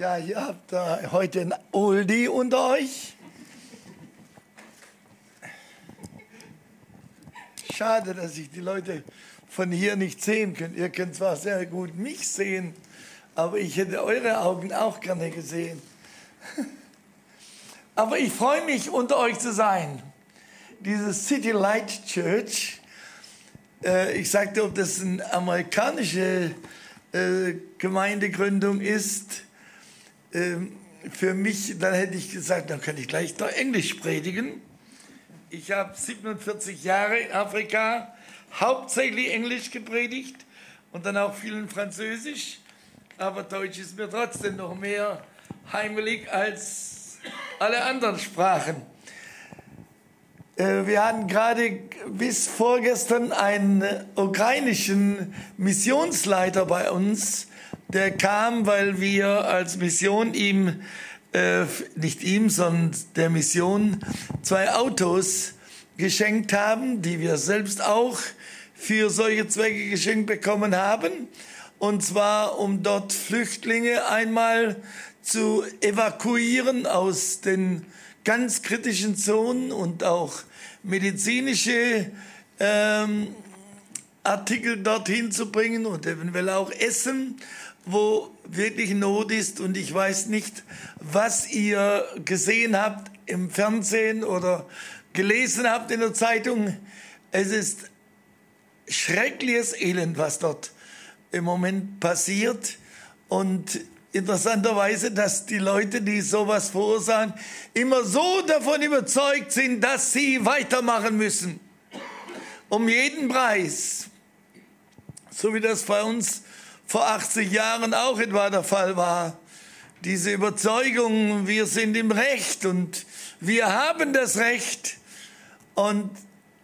Ja, ihr habt da heute einen Oldie unter euch. Schade, dass ich die Leute von hier nicht sehen kann. Ihr könnt zwar sehr gut mich sehen, aber ich hätte eure Augen auch gerne gesehen. Aber ich freue mich, unter euch zu sein. Diese City Light Church, äh, ich sagte, ob das eine amerikanische äh, Gemeindegründung ist, ähm, für mich, dann hätte ich gesagt, dann kann ich gleich noch Englisch predigen. Ich habe 47 Jahre in Afrika hauptsächlich Englisch gepredigt und dann auch viel in Französisch. Aber Deutsch ist mir trotzdem noch mehr heimelig als alle anderen Sprachen. Äh, wir hatten gerade bis vorgestern einen ukrainischen Missionsleiter bei uns, der kam, weil wir als Mission ihm, äh, nicht ihm, sondern der Mission zwei Autos geschenkt haben, die wir selbst auch für solche Zwecke geschenkt bekommen haben. Und zwar, um dort Flüchtlinge einmal zu evakuieren aus den ganz kritischen Zonen und auch medizinische ähm, Artikel dorthin zu bringen und eventuell auch Essen wo wirklich Not ist und ich weiß nicht, was ihr gesehen habt im Fernsehen oder gelesen habt in der Zeitung. Es ist schreckliches Elend, was dort im Moment passiert und interessanterweise, dass die Leute, die sowas verursachen, immer so davon überzeugt sind, dass sie weitermachen müssen. Um jeden Preis. So wie das bei uns vor 80 Jahren auch etwa der Fall war. Diese Überzeugung, wir sind im Recht und wir haben das Recht und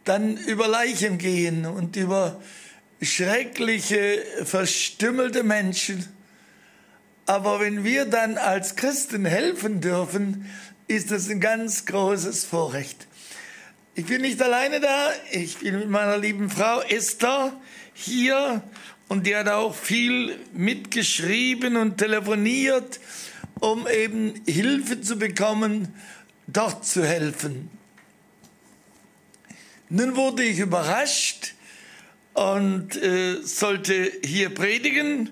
dann über Leichen gehen und über schreckliche, verstümmelte Menschen. Aber wenn wir dann als Christen helfen dürfen, ist das ein ganz großes Vorrecht. Ich bin nicht alleine da, ich bin mit meiner lieben Frau Esther hier und die hat auch viel mitgeschrieben und telefoniert, um eben Hilfe zu bekommen, dort zu helfen. Nun wurde ich überrascht und äh, sollte hier predigen.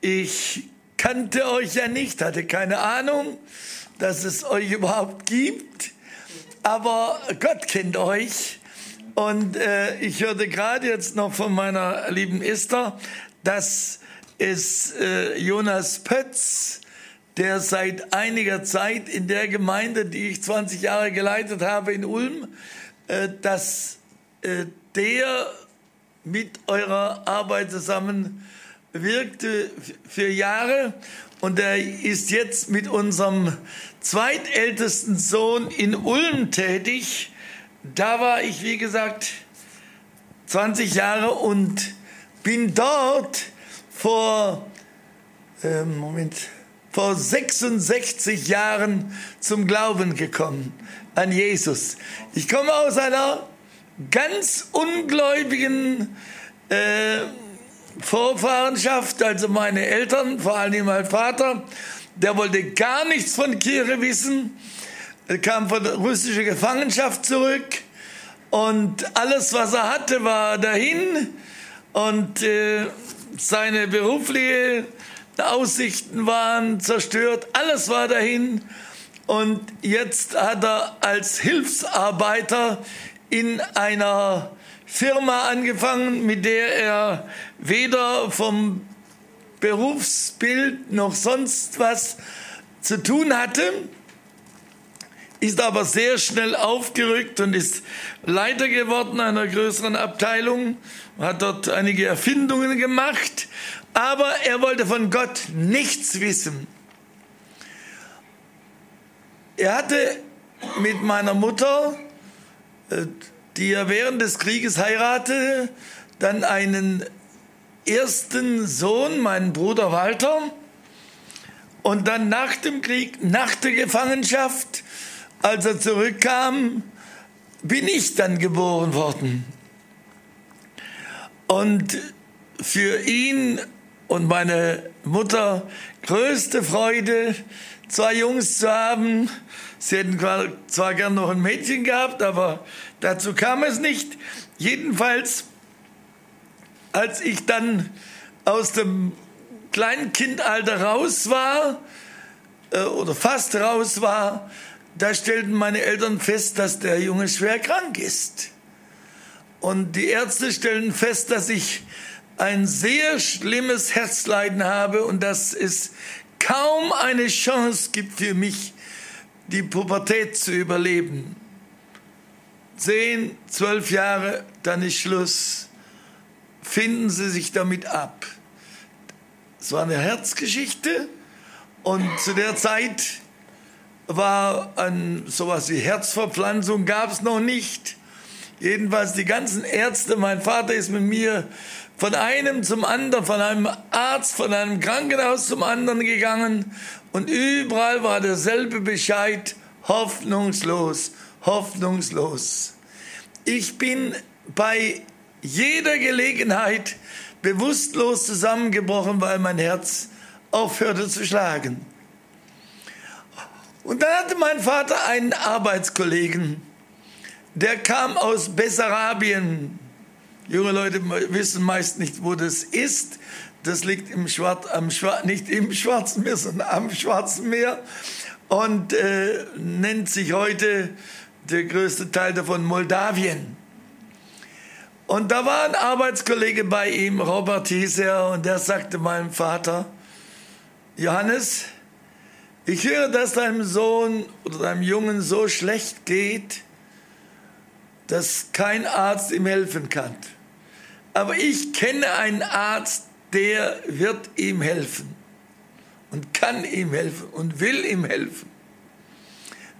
Ich kannte euch ja nicht, hatte keine Ahnung, dass es euch überhaupt gibt, aber Gott kennt euch und äh, ich hörte gerade jetzt noch von meiner lieben Esther, dass es äh, Jonas Pötz, der seit einiger Zeit in der Gemeinde, die ich 20 Jahre geleitet habe in Ulm, äh, dass äh, der mit eurer Arbeit zusammen wirkte für Jahre. Und er ist jetzt mit unserem zweitältesten Sohn in Ulm tätig da war ich, wie gesagt, 20 Jahre und bin dort vor, äh, Moment, vor 66 Jahren zum Glauben gekommen an Jesus. Ich komme aus einer ganz ungläubigen äh, Vorfahrenschaft, also meine Eltern, vor allem mein Vater, der wollte gar nichts von Kirche wissen er kam von der russischen Gefangenschaft zurück und alles, was er hatte, war dahin und äh, seine beruflichen Aussichten waren zerstört, alles war dahin und jetzt hat er als Hilfsarbeiter in einer Firma angefangen, mit der er weder vom Berufsbild noch sonst was zu tun hatte ist aber sehr schnell aufgerückt und ist Leiter geworden einer größeren Abteilung, hat dort einige Erfindungen gemacht, aber er wollte von Gott nichts wissen. Er hatte mit meiner Mutter, äh, die er während des Krieges heiratete, dann einen ersten Sohn, meinen Bruder Walter, und dann nach dem Krieg, nach der Gefangenschaft, als er zurückkam, bin ich dann geboren worden. Und für ihn und meine Mutter größte Freude, zwei Jungs zu haben. Sie hätten zwar gern noch ein Mädchen gehabt, aber dazu kam es nicht. Jedenfalls, als ich dann aus dem Kleinkindalter raus war, äh, oder fast raus war, da stellten meine Eltern fest, dass der Junge schwer krank ist. Und die Ärzte stellen fest, dass ich ein sehr schlimmes Herzleiden habe und dass es kaum eine Chance gibt für mich, die Pubertät zu überleben. Zehn, zwölf Jahre, dann ist Schluss. Finden Sie sich damit ab. Es war eine Herzgeschichte und zu der Zeit war ein, sowas wie Herzverpflanzung gab es noch nicht. Jedenfalls die ganzen Ärzte, mein Vater ist mit mir von einem zum anderen, von einem Arzt, von einem Krankenhaus zum anderen gegangen und überall war derselbe Bescheid, hoffnungslos, hoffnungslos. Ich bin bei jeder Gelegenheit bewusstlos zusammengebrochen, weil mein Herz aufhörte zu schlagen. Und dann hatte mein Vater einen Arbeitskollegen, der kam aus Bessarabien. Junge Leute wissen meist nicht, wo das ist. Das liegt im Schwarz, am Schwar nicht im Schwarzen Meer, sondern am Schwarzen Meer und äh, nennt sich heute der größte Teil davon Moldawien. Und da war ein Arbeitskollege bei ihm, Robert hieß er, und der sagte meinem Vater, Johannes, ich höre, dass deinem Sohn oder deinem Jungen so schlecht geht, dass kein Arzt ihm helfen kann. Aber ich kenne einen Arzt, der wird ihm helfen und kann ihm helfen und will ihm helfen.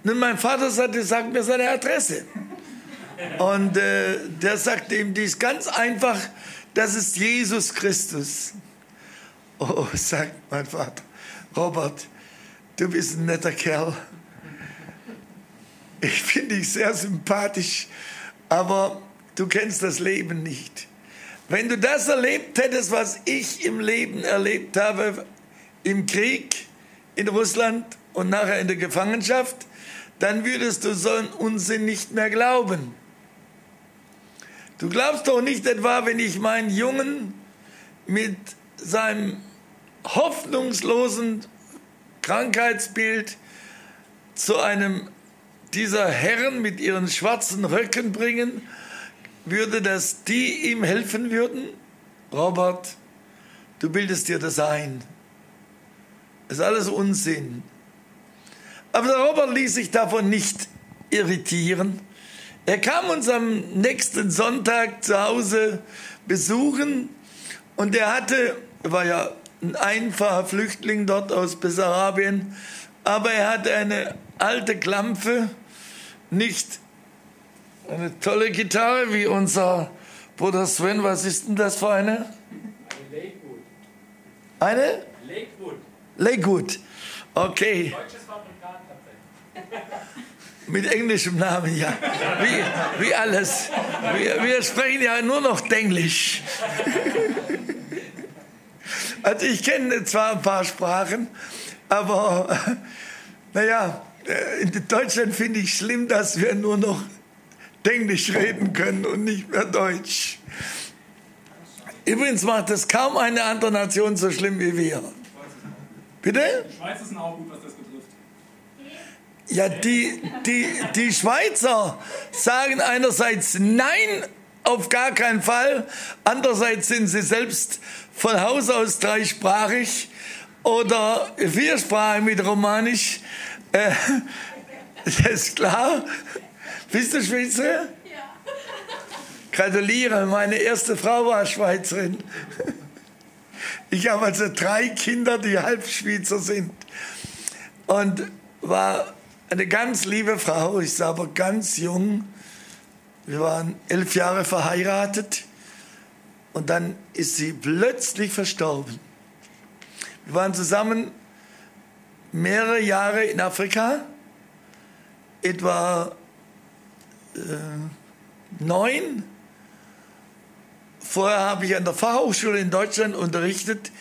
Nun, mein Vater sagte, sag mir seine Adresse. Und äh, der sagte ihm dies ganz einfach, das ist Jesus Christus. Oh, sagt mein Vater, Robert, du bist ein netter Kerl. Ich finde dich sehr sympathisch, aber du kennst das Leben nicht. Wenn du das erlebt hättest, was ich im Leben erlebt habe, im Krieg in Russland und nachher in der Gefangenschaft, dann würdest du so einen Unsinn nicht mehr glauben. Du glaubst doch nicht etwa, wenn ich meinen Jungen mit seinem hoffnungslosen Krankheitsbild zu einem dieser Herren mit ihren schwarzen Röcken bringen, würde das die ihm helfen würden? Robert, du bildest dir das ein. Das ist alles Unsinn. Aber der Robert ließ sich davon nicht irritieren. Er kam uns am nächsten Sonntag zu Hause besuchen und er hatte, er war ja ein einfacher Flüchtling dort aus Bessarabien, aber er hatte eine alte Klampfe, nicht eine tolle Gitarre wie unser Bruder Sven. Was ist denn das für eine? Lakewood. Eine? Lakewood. Lakewood. Okay. Deutsches Fabrikat. Mit englischem Namen, ja. Wie, wie alles. Wir, wir sprechen ja nur noch Denglisch. Also ich kenne zwar ein paar Sprachen, aber naja, in Deutschland finde ich schlimm, dass wir nur noch Englisch reden können und nicht mehr Deutsch. Übrigens macht es kaum eine andere Nation so schlimm wie wir. Bitte? Die Schweizer sind auch gut, was das betrifft. Ja, die, die, die Schweizer sagen einerseits Nein, auf gar keinen Fall. Andererseits sind sie selbst von Haus aus dreisprachig oder viersprachig mit Romanisch. Äh, das ist klar. Bist du Schweizer? Ja. Gratuliere, meine erste Frau war Schweizerin. Ich habe also drei Kinder, die halb Schweizer sind. Und war eine ganz liebe Frau, ich sah aber ganz jung. Wir waren elf Jahre verheiratet und dann ist sie plötzlich verstorben. Wir waren zusammen mehrere Jahre in Afrika, etwa äh, neun. Vorher habe ich an der Fachhochschule in Deutschland unterrichtet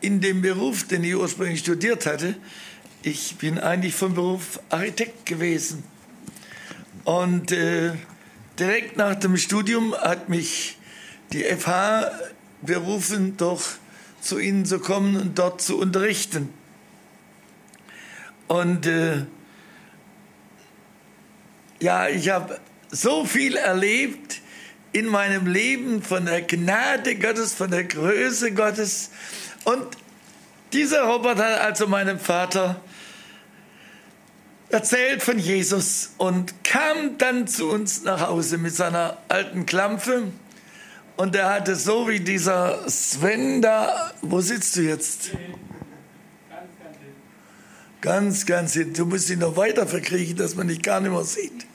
in dem Beruf, den ich ursprünglich studiert hatte. Ich bin eigentlich vom Beruf Architekt gewesen. Und äh, direkt nach dem Studium hat mich die FH berufen, doch zu Ihnen zu kommen und dort zu unterrichten. Und äh, ja, ich habe so viel erlebt in meinem Leben von der Gnade Gottes, von der Größe Gottes. Und dieser Robert hat also meinem Vater erzählt von Jesus und kam dann zu uns nach Hause mit seiner alten Klampfe. Und er hatte so wie dieser Sven da, wo sitzt du jetzt? Ganz, ganz hinten. Du musst ihn noch weiter verkriechen, dass man dich gar nicht mehr sieht.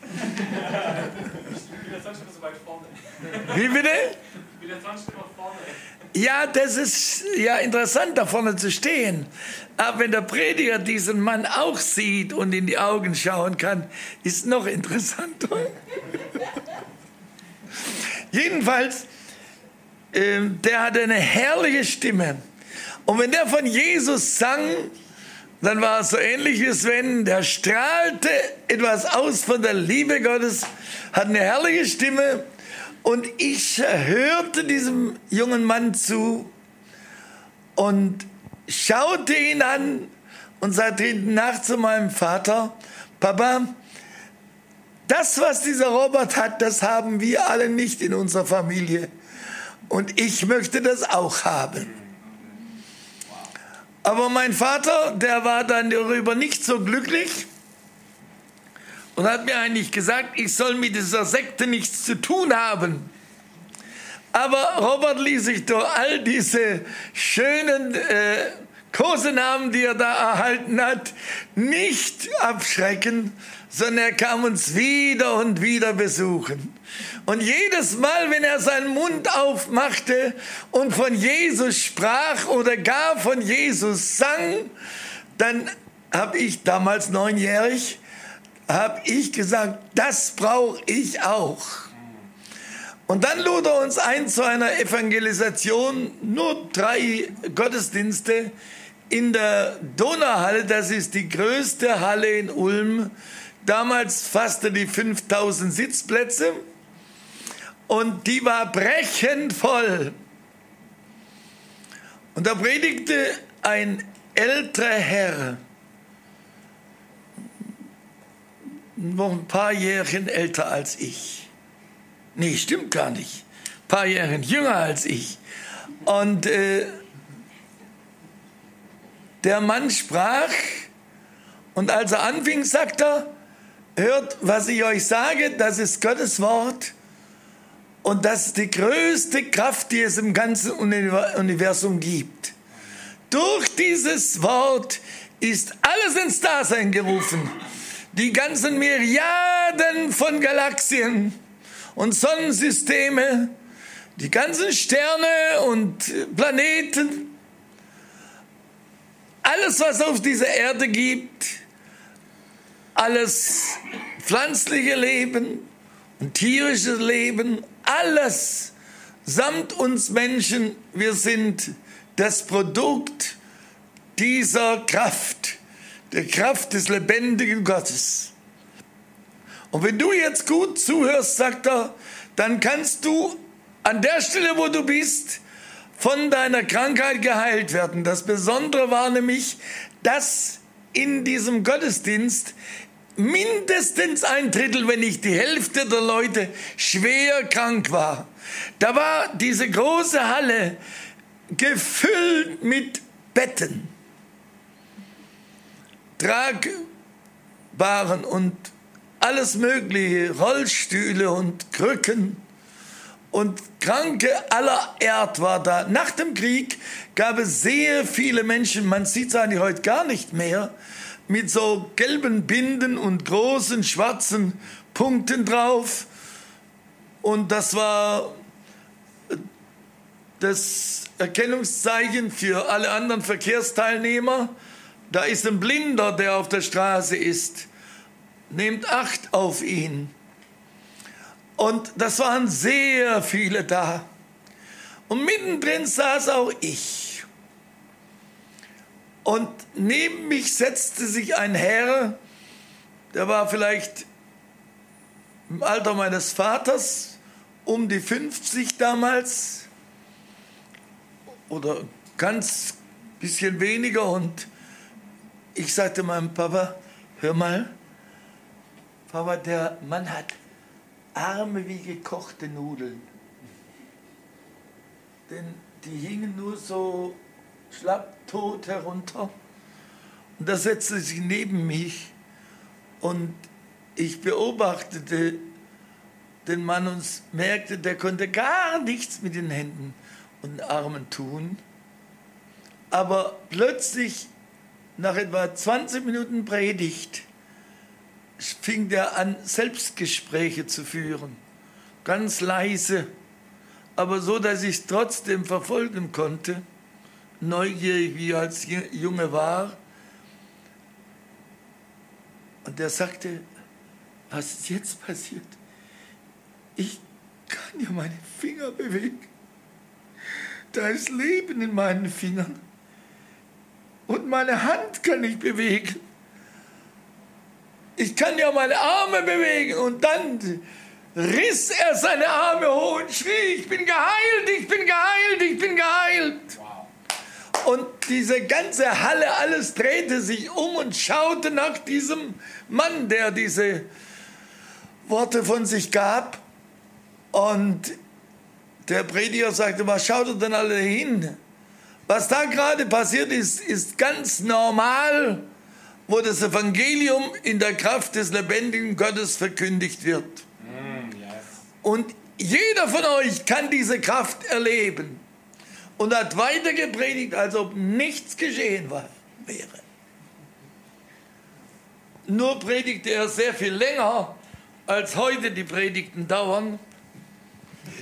Wie bitte? Ja, das ist ja interessant, da vorne zu stehen. Aber wenn der Prediger diesen Mann auch sieht und in die Augen schauen kann, ist noch interessanter. Jedenfalls, der hatte eine herrliche Stimme. Und wenn der von Jesus sang, dann war es so ähnlich wie Sven, der strahlte etwas aus von der Liebe Gottes, hat eine herrliche Stimme und ich hörte diesem jungen Mann zu und schaute ihn an und sagte hinten nach zu meinem Vater, Papa, das, was dieser Robert hat, das haben wir alle nicht in unserer Familie. Und ich möchte das auch haben. Aber mein Vater, der war dann darüber nicht so glücklich und hat mir eigentlich gesagt, ich soll mit dieser Sekte nichts zu tun haben. Aber Robert ließ sich durch all diese schönen äh, Kosenamen, die er da erhalten hat, nicht abschrecken, sondern er kam uns wieder und wieder besuchen. Und jedes Mal, wenn er seinen Mund aufmachte und von Jesus sprach oder gar von Jesus sang, dann habe ich damals neunjährig habe ich gesagt, das brauche ich auch. Und dann lud er uns ein zu einer Evangelisation, nur drei Gottesdienste in der Donauhalle, das ist die größte Halle in Ulm. Damals fasste die 5000 Sitzplätze und die war brechend voll. Und da predigte ein älterer Herr, noch ein paar Jährchen älter als ich. Nee, stimmt gar nicht. Ein paar Jährchen jünger als ich. Und äh, der Mann sprach und als er anfing, sagt er, hört, was ich euch sage, das ist Gottes Wort und das ist die größte Kraft, die es im ganzen Universum gibt. Durch dieses Wort ist alles ins Dasein gerufen die ganzen Milliarden von Galaxien und Sonnensysteme, die ganzen Sterne und Planeten, alles, was auf dieser Erde gibt, alles pflanzliche Leben und tierisches Leben, alles samt uns Menschen, wir sind das Produkt dieser Kraft der Kraft des lebendigen Gottes. Und wenn du jetzt gut zuhörst, sagt er, dann kannst du an der Stelle, wo du bist, von deiner Krankheit geheilt werden. Das Besondere war nämlich, dass in diesem Gottesdienst mindestens ein Drittel, wenn nicht die Hälfte der Leute schwer krank war. Da war diese große Halle gefüllt mit Betten tragbaren und alles Mögliche, Rollstühle und Krücken und Kranke aller Erd war da. Nach dem Krieg gab es sehr viele Menschen, man sieht es eigentlich heute gar nicht mehr, mit so gelben Binden und großen schwarzen Punkten drauf. Und das war das Erkennungszeichen für alle anderen Verkehrsteilnehmer. Da ist ein Blinder, der auf der Straße ist. Nehmt Acht auf ihn. Und das waren sehr viele da. Und mittendrin saß auch ich. Und neben mich setzte sich ein Herr, der war vielleicht im Alter meines Vaters, um die 50 damals oder ganz bisschen weniger. Und ich sagte meinem Papa, hör mal, Papa, der Mann hat Arme wie gekochte Nudeln. Denn die hingen nur so schlapp tot herunter. Und da setzte sich neben mich und ich beobachtete den Mann und merkte, der konnte gar nichts mit den Händen und den Armen tun. Aber plötzlich, nach etwa 20 Minuten Predigt, fing der an, Selbstgespräche zu führen. Ganz leise, aber so, dass ich es trotzdem verfolgen konnte neugierig, wie er als Junge war. Und er sagte, was ist jetzt passiert? Ich kann ja meine Finger bewegen. Da ist Leben in meinen Fingern. Und meine Hand kann ich bewegen. Ich kann ja meine Arme bewegen. Und dann riss er seine Arme hoch und schrie, ich bin geheilt, ich bin geheilt, ich bin geheilt. Und diese ganze Halle, alles drehte sich um und schaute nach diesem Mann, der diese Worte von sich gab. Und der Prediger sagte, was schaut ihr denn alle hin? Was da gerade passiert ist, ist ganz normal, wo das Evangelium in der Kraft des lebendigen Gottes verkündigt wird. Mm, und jeder von euch kann diese Kraft erleben und hat weiter gepredigt, als ob nichts geschehen war, wäre. Nur predigte er sehr viel länger, als heute die Predigten dauern.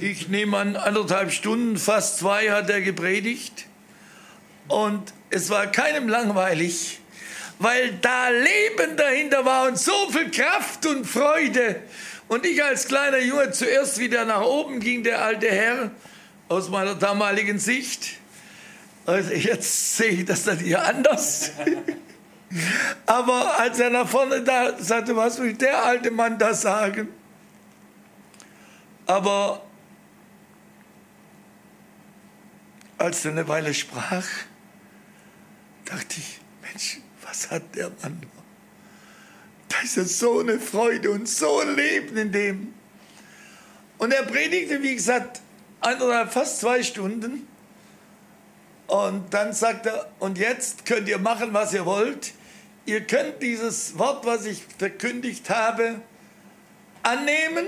Ich nehme an, anderthalb Stunden, fast zwei hat er gepredigt. Und es war keinem langweilig, weil da Leben dahinter war und so viel Kraft und Freude. Und ich als kleiner Junge zuerst wieder nach oben ging, der alte Herr, aus meiner damaligen Sicht. Also jetzt sehe ich das dann hier anders. Aber als er nach vorne da sagte, was will der alte Mann da sagen? Aber als er eine Weile sprach, dachte ich, Mensch, was hat der Mann noch? Da ist ja so eine Freude und so ein Leben in dem. Und er predigte, wie gesagt, eineinhalb, fast zwei Stunden. Und dann sagt er, und jetzt könnt ihr machen, was ihr wollt. Ihr könnt dieses Wort, was ich verkündigt habe, annehmen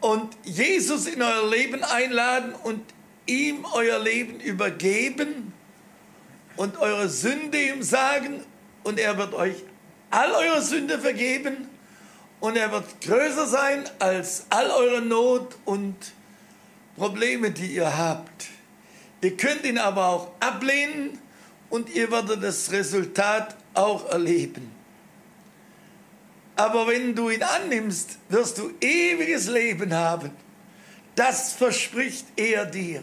und Jesus in euer Leben einladen und ihm euer Leben übergeben und eure Sünde ihm sagen und er wird euch all eure Sünde vergeben und er wird größer sein als all eure Not und Probleme, die ihr habt. Ihr könnt ihn aber auch ablehnen und ihr werdet das Resultat auch erleben. Aber wenn du ihn annimmst, wirst du ewiges Leben haben. Das verspricht er dir.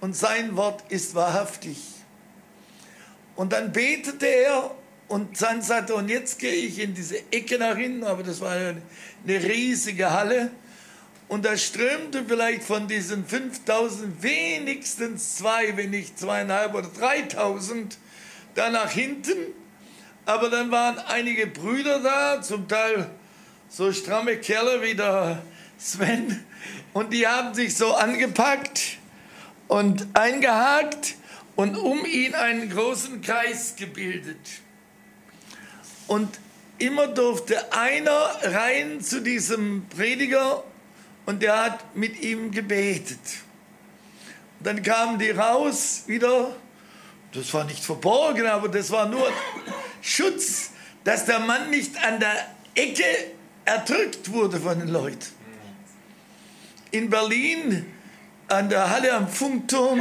Und sein Wort ist wahrhaftig. Und dann betete er und dann sagte und jetzt gehe ich in diese Ecke nach hinten, aber das war eine riesige Halle. Und da strömte vielleicht von diesen 5000 wenigstens zwei, wenn nicht zweieinhalb oder 3000 da nach hinten. Aber dann waren einige Brüder da, zum Teil so stramme Kerle wie der Sven. Und die haben sich so angepackt und eingehakt und um ihn einen großen Kreis gebildet. Und immer durfte einer rein zu diesem Prediger und der hat mit ihm gebetet. Dann kamen die raus wieder. Das war nicht verborgen, aber das war nur Schutz, dass der Mann nicht an der Ecke erdrückt wurde von den Leuten. In Berlin an der Halle am Funkturm,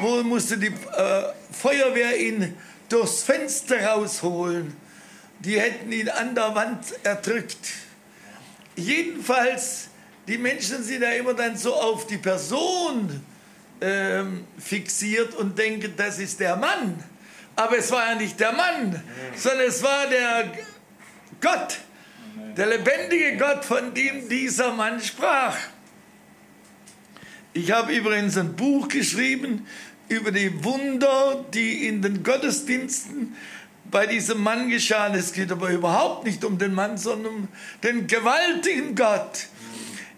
wo musste die äh, Feuerwehr ihn durchs Fenster rausholen. Die hätten ihn an der Wand erdrückt. Jedenfalls die Menschen sind ja immer dann so auf die Person ähm, fixiert und denken, das ist der Mann. Aber es war ja nicht der Mann, sondern es war der Gott, der lebendige Gott, von dem dieser Mann sprach. Ich habe übrigens ein Buch geschrieben über die Wunder, die in den Gottesdiensten bei diesem Mann geschahen. Es geht aber überhaupt nicht um den Mann, sondern um den gewaltigen Gott.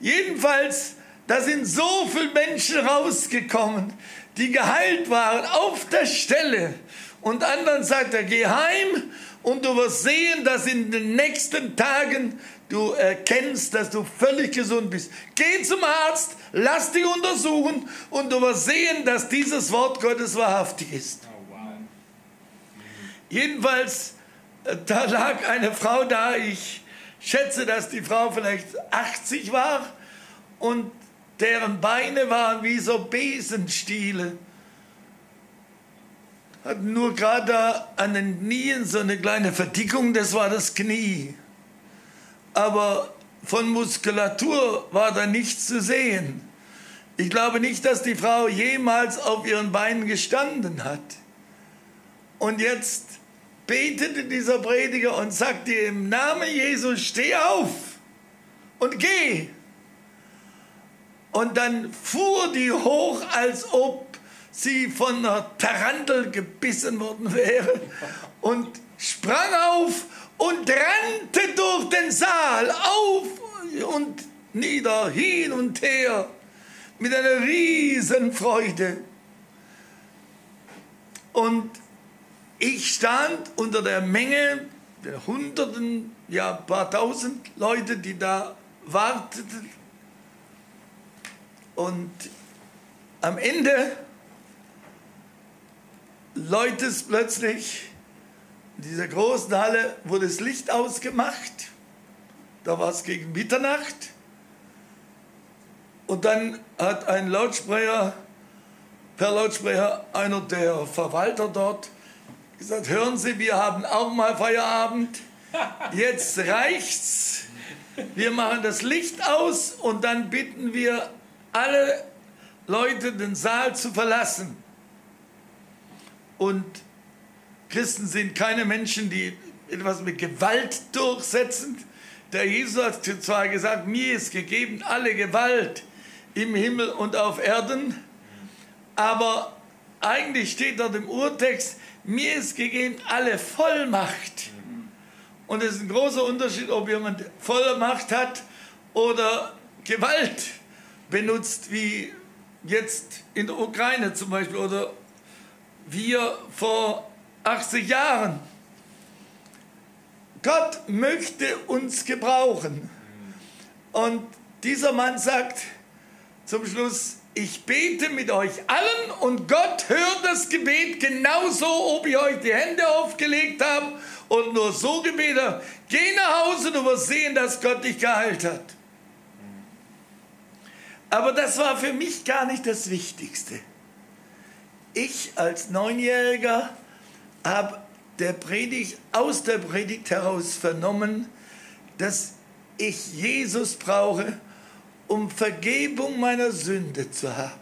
Jedenfalls, da sind so viele Menschen rausgekommen, die geheilt waren auf der Stelle. Und anderen sagt er, geh heim und du wirst sehen, dass in den nächsten Tagen du erkennst, dass du völlig gesund bist. Geh zum Arzt, lass dich untersuchen und du wirst sehen, dass dieses Wort Gottes wahrhaftig ist. Jedenfalls, äh, da lag eine Frau da, ich schätze, dass die Frau vielleicht 80 war und deren Beine waren wie so Besenstiele. Hatten nur gerade da an den Knien so eine kleine Verdickung, das war das Knie. Aber von Muskulatur war da nichts zu sehen. Ich glaube nicht, dass die Frau jemals auf ihren Beinen gestanden hat. Und jetzt betete dieser Prediger und sagte im Namen Jesus, steh auf und geh. Und dann fuhr die hoch, als ob sie von einer Tarantel gebissen worden wäre und sprang auf und rannte durch den Saal auf und nieder, hin und her, mit einer riesen Freude. Und ich stand unter der Menge der Hunderten, ja, paar tausend Leute, die da warteten. Und am Ende läutet es plötzlich, dieser großen Halle wurde das Licht ausgemacht. Da war es gegen Mitternacht. Und dann hat ein Lautsprecher, per Lautsprecher, einer der Verwalter dort gesagt, hören Sie, wir haben auch mal Feierabend. Jetzt reicht's. Wir machen das Licht aus und dann bitten wir alle Leute, den Saal zu verlassen. Und Christen sind keine Menschen, die etwas mit Gewalt durchsetzen. Der Jesus hat zwar gesagt, mir ist gegeben alle Gewalt im Himmel und auf Erden, aber eigentlich steht dort im Urtext, mir ist gegeben alle Vollmacht. Und es ist ein großer Unterschied, ob jemand Vollmacht hat oder Gewalt benutzt, wie jetzt in der Ukraine zum Beispiel oder wir vor 80 Jahren. Gott möchte uns gebrauchen. Und dieser Mann sagt zum Schluss, ich bete mit euch allen und Gott hört das Gebet genauso, ob ich euch die Hände aufgelegt habe und nur so gebetet habe. Geh nach Hause, du wirst sehen, dass Gott dich geheilt hat. Aber das war für mich gar nicht das Wichtigste. Ich als Neunjähriger habe der Predigt, aus der Predigt heraus vernommen, dass ich Jesus brauche, um Vergebung meiner Sünde zu haben.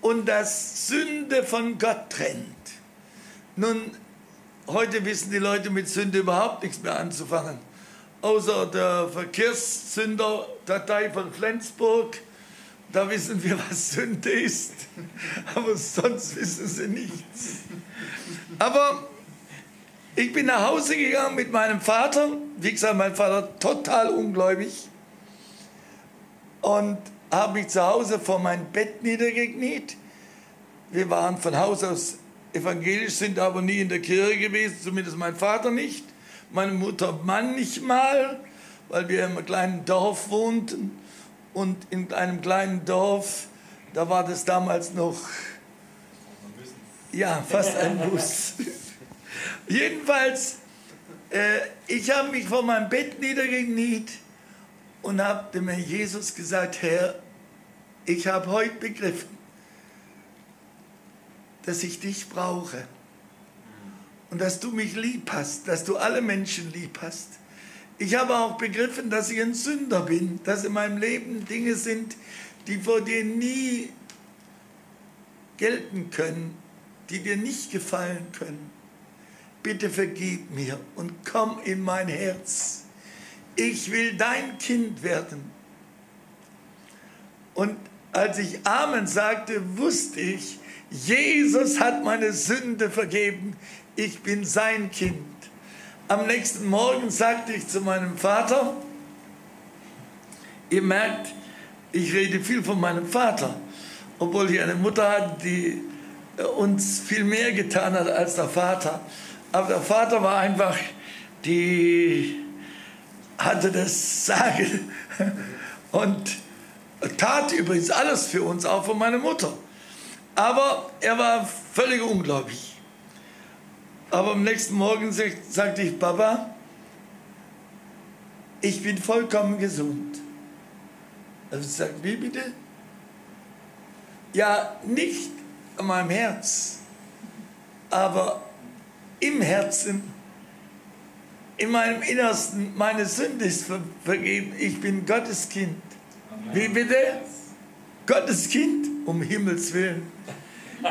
Und dass Sünde von Gott trennt. Nun, heute wissen die Leute mit Sünde überhaupt nichts mehr anzufangen. Außer der Verkehrssünder-Datei von Flensburg, da wissen wir, was Sünde ist. Aber sonst wissen sie nichts. Aber ich bin nach Hause gegangen mit meinem Vater. Wie gesagt, mein Vater total ungläubig und habe mich zu Hause vor mein Bett niedergekniet. Wir waren von Haus aus evangelisch, sind aber nie in der Kirche gewesen, zumindest mein Vater nicht, meine Mutter Mann nicht mal, weil wir einem kleinen Dorf wohnten. Und in einem kleinen Dorf, da war das damals noch, ja, fast ein Bus. Jedenfalls, äh, ich habe mich vor meinem Bett niedergekniet und habe dem Herrn Jesus gesagt, Herr, ich habe heute begriffen, dass ich dich brauche und dass du mich lieb hast, dass du alle Menschen lieb hast. Ich habe auch begriffen, dass ich ein Sünder bin, dass in meinem Leben Dinge sind, die vor dir nie gelten können. die dir nicht gefallen können. Bitte vergib mir und komm in mein Herz. Ich will dein Kind werden. Und als ich Amen sagte, wusste ich, Jesus hat meine Sünde vergeben. Ich bin sein Kind. Am nächsten Morgen sagte ich zu meinem Vater, ihr merkt, ich rede viel von meinem Vater, obwohl ich eine Mutter hatte, die uns viel mehr getan hat als der Vater. Aber der Vater war einfach, die hatte das Sagen und tat übrigens alles für uns, auch für meine Mutter. Aber er war völlig ungläubig. Aber am nächsten Morgen sagte ich, Papa, ich bin vollkommen gesund. Also ich sagte, wie bitte? Ja, nicht an meinem Herz, aber im Herzen, in meinem Innersten, meine Sünde ist vergeben. Ich bin Gottes Kind. Wie bitte? Gottes Kind, um Himmels Willen.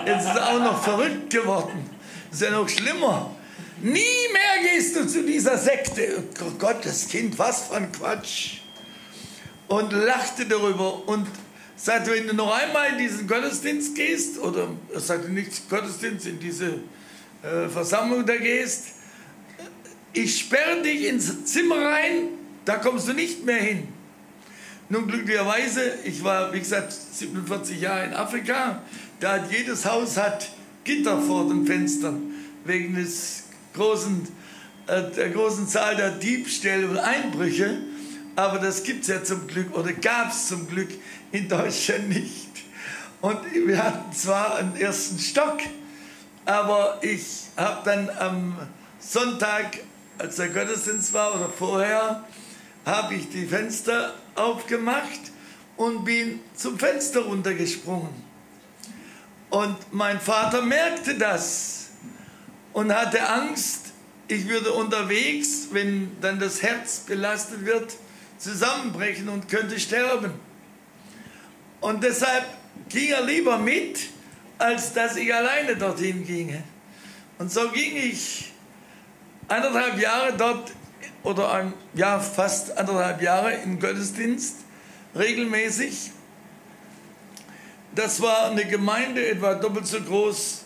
Jetzt ist er auch noch verrückt geworden. Das ist ja noch schlimmer. Nie mehr gehst du zu dieser Sekte. Oh Gottes Kind, was für ein Quatsch. Und lachte darüber und sagte, wenn du noch einmal in diesen Gottesdienst gehst, oder er sagte nicht Gottesdienst, in diese äh, Versammlung da gehst, ich sperre dich ins Zimmer rein, da kommst du nicht mehr hin. Nun glücklicherweise, ich war wie gesagt 47 Jahre in Afrika, da hat jedes Haus hat Gitter vor den Fenstern wegen des großen, äh, der großen Zahl der Diebstähle und Einbrüche. Aber das gibt es ja zum Glück oder gab es zum Glück in Deutschland nicht. Und wir hatten zwar einen ersten Stock, aber ich habe dann am Sonntag, als der Gottesdienst war oder vorher, habe ich die Fenster aufgemacht und bin zum Fenster runtergesprungen. Und mein Vater merkte das und hatte Angst, ich würde unterwegs, wenn dann das Herz belastet wird, zusammenbrechen und könnte sterben. Und deshalb ging er lieber mit, als dass ich alleine dorthin ginge. Und so ging ich anderthalb Jahre dort oder ein, ja, fast anderthalb Jahre im Gottesdienst, regelmäßig. Das war eine Gemeinde etwa doppelt so groß,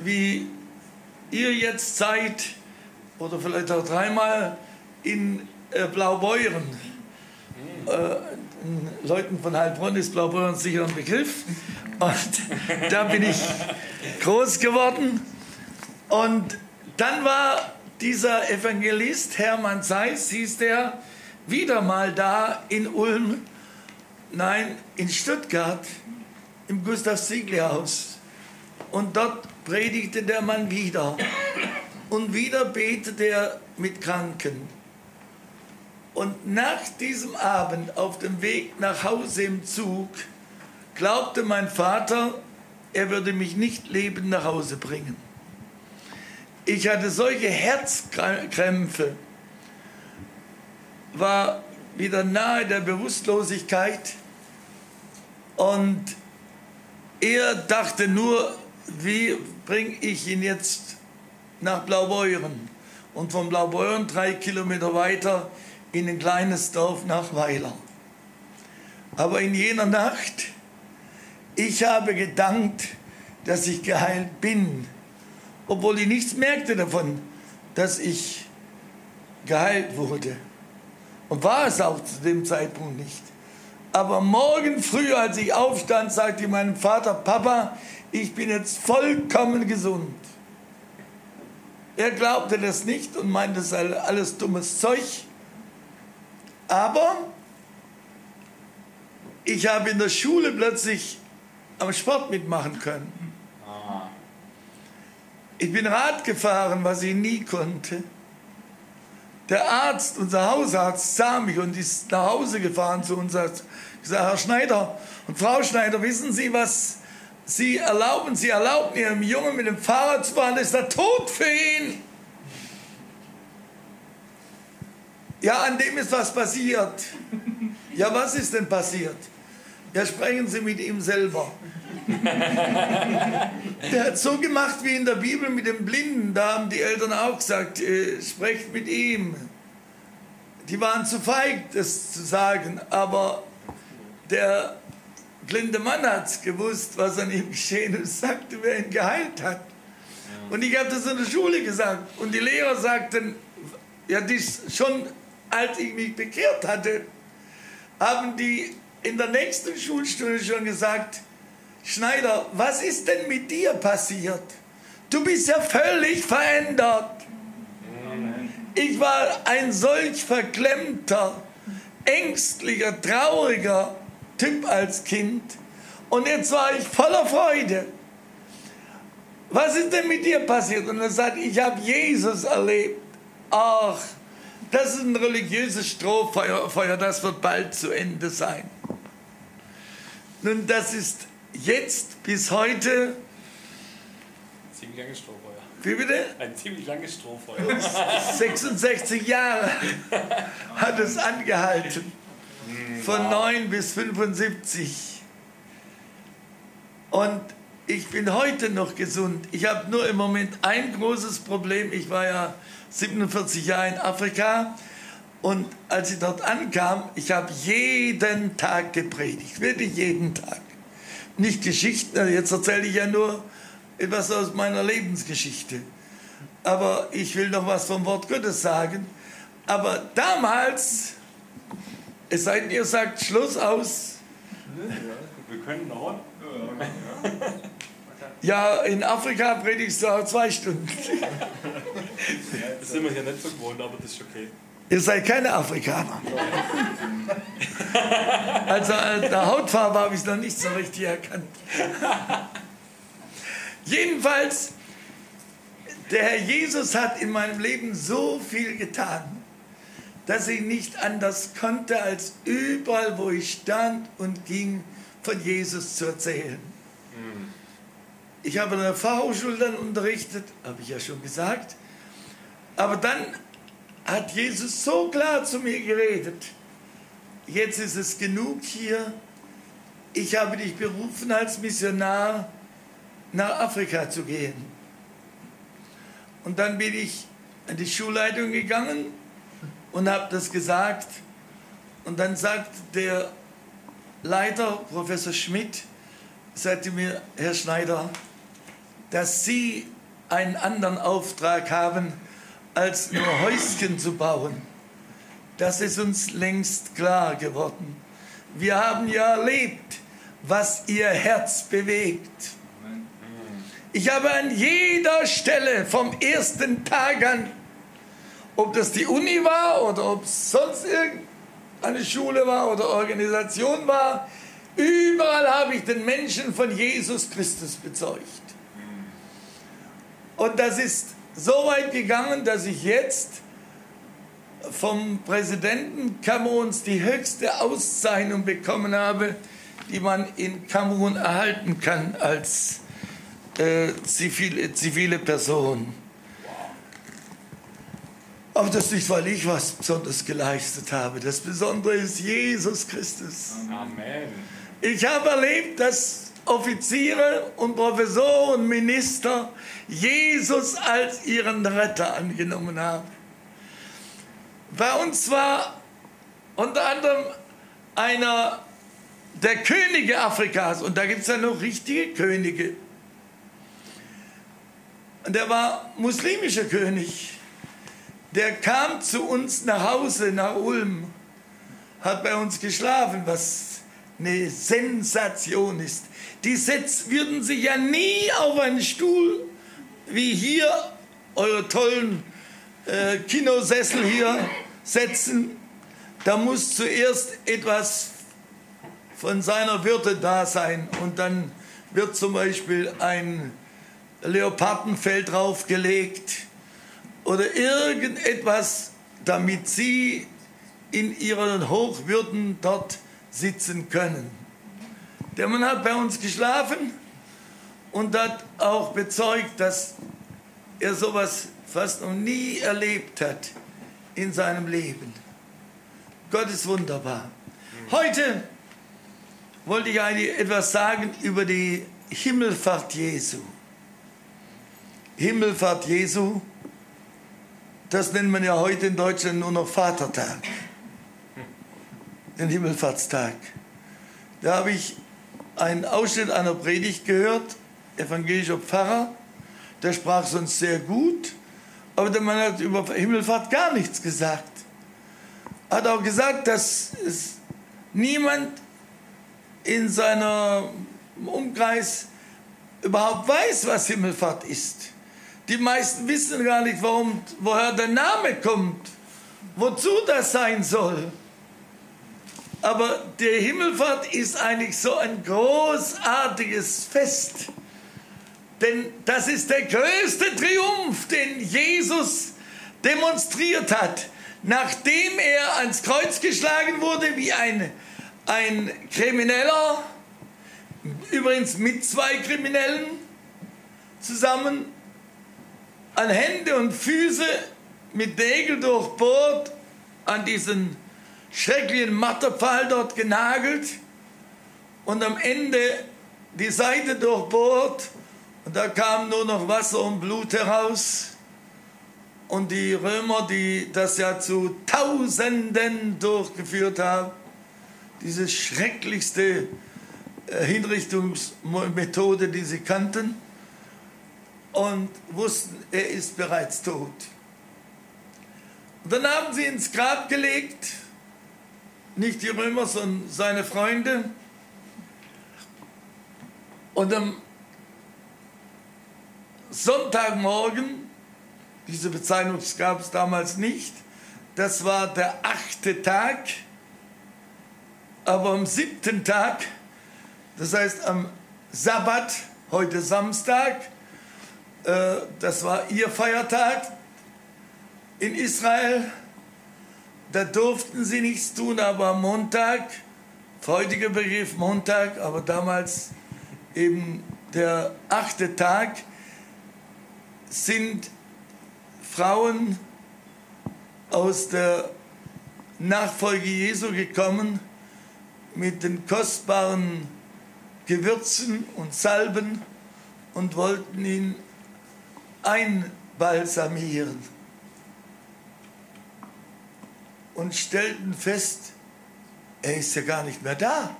wie ihr jetzt seid, oder vielleicht auch dreimal in äh, Blaubeuren. Äh, Leuten von Heilbronn ist Blaubeuren sicher ein Begriff. Und da bin ich groß geworden. Und dann war dieser Evangelist Hermann Seis, hieß der, wieder mal da in Ulm, nein, in Stuttgart, im Gustav Ziegler Haus. Und dort predigte der Mann wieder. Und wieder betete er mit Kranken. Und nach diesem Abend auf dem Weg nach Hause im Zug glaubte mein Vater, er würde mich nicht lebend nach Hause bringen. Ich hatte solche Herzkrämpfe, war wieder nahe der Bewusstlosigkeit und er dachte nur, wie bringe ich ihn jetzt nach Blaubeuren? Und von Blaubeuren drei Kilometer weiter in ein kleines Dorf nach Weiler. Aber in jener Nacht, ich habe gedankt, dass ich geheilt bin obwohl ich nichts merkte davon, dass ich geheilt wurde. Und war es auch zu dem Zeitpunkt nicht. Aber morgen früh, als ich aufstand, sagte ich meinem Vater, Papa, ich bin jetzt vollkommen gesund. Er glaubte das nicht und meinte, das sei alles dummes Zeug. Aber ich habe in der Schule plötzlich am Sport mitmachen können. Ich bin Rad gefahren, was ich nie konnte. Der Arzt, unser Hausarzt, sah mich und ist nach Hause gefahren zu uns. Hat gesagt, Herr Schneider und Frau Schneider, wissen Sie, was Sie erlauben? Sie erlauben Ihrem Jungen mit dem Fahrrad zu fahren, das ist der Tod für ihn. Ja, an dem ist was passiert. Ja, was ist denn passiert? Ja, sprechen Sie mit ihm selber. Der hat so gemacht wie in der Bibel mit dem Blinden. Da haben die Eltern auch gesagt, äh, sprecht mit ihm. Die waren zu feig, das zu sagen, aber der blinde Mann hat gewusst, was an ihm geschehen ist, sagte, wer ihn geheilt hat. Und ich habe das in der Schule gesagt. Und die Lehrer sagten, ja, dies schon als ich mich bekehrt hatte, haben die in der nächsten Schulstunde schon gesagt, Schneider, was ist denn mit dir passiert? Du bist ja völlig verändert. Ich war ein solch verklemmter, ängstlicher, trauriger Typ als Kind und jetzt war ich voller Freude. Was ist denn mit dir passiert? Und er sagt, ich habe Jesus erlebt. Ach, das ist ein religiöses Strohfeuer, das wird bald zu Ende sein. Nun, das ist jetzt bis heute. Ziemlich langes Strohfeuer. Wie bitte? Ein ziemlich langes Strohfeuer. 66 Jahre hat es angehalten. Von 9 bis 75. Und ich bin heute noch gesund. Ich habe nur im Moment ein großes Problem. Ich war ja 47 Jahre in Afrika und als ich dort ankam, ich habe jeden Tag gepredigt, wirklich jeden Tag. Nicht Geschichten, also jetzt erzähle ich ja nur etwas aus meiner Lebensgeschichte. Aber ich will noch was vom Wort Gottes sagen. Aber damals, es sei denn, ihr sagt Schluss aus. Wir können noch. Ja, in Afrika predigst du auch zwei Stunden. Das sind wir hier nicht so gewohnt, aber das ist okay. Ihr seid keine Afrikaner. Also äh, der Hautfarbe habe ich es noch nicht so richtig erkannt. Jedenfalls, der Herr Jesus hat in meinem Leben so viel getan, dass ich nicht anders konnte, als überall, wo ich stand und ging, von Jesus zu erzählen. Ich habe an der Fachhochschule dann unterrichtet, habe ich ja schon gesagt. Aber dann hat Jesus so klar zu mir geredet. Jetzt ist es genug hier. Ich habe dich berufen, als Missionar nach Afrika zu gehen. Und dann bin ich an die Schulleitung gegangen und habe das gesagt. Und dann sagt der Leiter, Professor Schmidt, sagte mir, Herr Schneider, dass Sie einen anderen Auftrag haben, als nur Häuschen zu bauen. Das ist uns längst klar geworden. Wir haben ja erlebt, was Ihr Herz bewegt. Ich habe an jeder Stelle vom ersten Tag an, ob das die Uni war oder ob es sonst irgendeine Schule war oder Organisation war, überall habe ich den Menschen von Jesus Christus bezeugt. Und das ist so weit gegangen, dass ich jetzt vom Präsidenten Kameruns die höchste Auszeichnung bekommen habe, die man in Kamerun erhalten kann als äh, zivile, zivile Person. Aber das nicht, weil ich was Besonderes geleistet habe. Das Besondere ist Jesus Christus. Amen. Ich habe erlebt, dass Offiziere und Professoren und Minister Jesus als ihren Retter angenommen haben. Bei uns war unter anderem einer der Könige Afrikas, und da gibt es ja noch richtige Könige. Und der war muslimischer König. Der kam zu uns nach Hause, nach Ulm, hat bei uns geschlafen, was eine Sensation ist. Die setz, würden sich ja nie auf einen Stuhl wie hier, eure tollen äh, Kinosessel hier setzen. Da muss zuerst etwas von seiner Würde da sein und dann wird zum Beispiel ein Leopardenfell draufgelegt oder irgendetwas, damit sie in ihren Hochwürden dort sitzen können. Der Mann hat bei uns geschlafen und hat auch bezeugt, dass er sowas fast noch nie erlebt hat in seinem Leben. Gott ist wunderbar. Heute wollte ich eigentlich etwas sagen über die Himmelfahrt Jesu. Himmelfahrt Jesu, das nennt man ja heute in Deutschland nur noch Vatertag, den Himmelfahrtstag. Da habe ich einen Ausschnitt einer Predigt gehört, evangelischer Pfarrer, der sprach sonst sehr gut, aber der Mann hat über Himmelfahrt gar nichts gesagt. Hat auch gesagt, dass es niemand in seinem Umkreis überhaupt weiß, was Himmelfahrt ist. Die meisten wissen gar nicht, warum, woher der Name kommt, wozu das sein soll. Aber der Himmelfahrt ist eigentlich so ein großartiges Fest. Denn das ist der größte Triumph, den Jesus demonstriert hat, nachdem er ans Kreuz geschlagen wurde wie ein, ein Krimineller, übrigens mit zwei Kriminellen zusammen, an Hände und Füße mit Nägel durchbohrt, an diesen schrecklichen Matterpfahl dort genagelt und am Ende die Seite durchbohrt und da kam nur noch Wasser und Blut heraus. Und die Römer, die das ja zu Tausenden durchgeführt haben, diese schrecklichste äh, Hinrichtungsmethode, die sie kannten, und wussten, er ist bereits tot. Und dann haben sie ins Grab gelegt, nicht die Römer, sondern seine Freunde. Und am Sonntagmorgen, diese Bezeichnung gab es damals nicht, das war der achte Tag, aber am siebten Tag, das heißt am Sabbat, heute Samstag, äh, das war ihr Feiertag in Israel, da durften sie nichts tun, aber am Montag, heutiger Begriff Montag, aber damals eben der achte Tag, sind Frauen aus der Nachfolge Jesu gekommen mit den kostbaren Gewürzen und Salben und wollten ihn einbalsamieren und stellten fest, er ist ja gar nicht mehr da.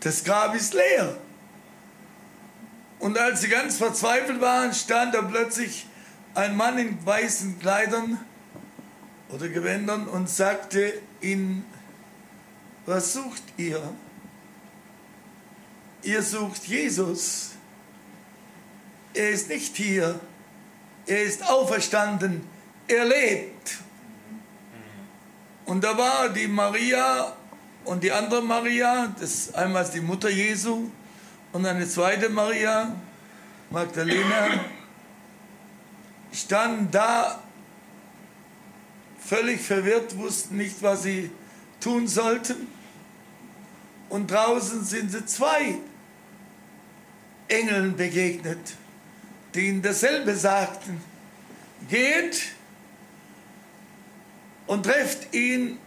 Das Grab ist leer. Und als sie ganz verzweifelt waren, stand da plötzlich ein Mann in weißen Kleidern oder Gewändern und sagte ihnen, was sucht ihr? Ihr sucht Jesus. Er ist nicht hier. Er ist auferstanden. Er lebt. Und da war die Maria und die andere Maria, das einmal die Mutter Jesu und eine zweite Maria, Magdalena, standen da völlig verwirrt, wussten nicht, was sie tun sollten. Und draußen sind sie zwei Engeln begegnet, die ihnen dasselbe sagten. Geht und trefft ihn.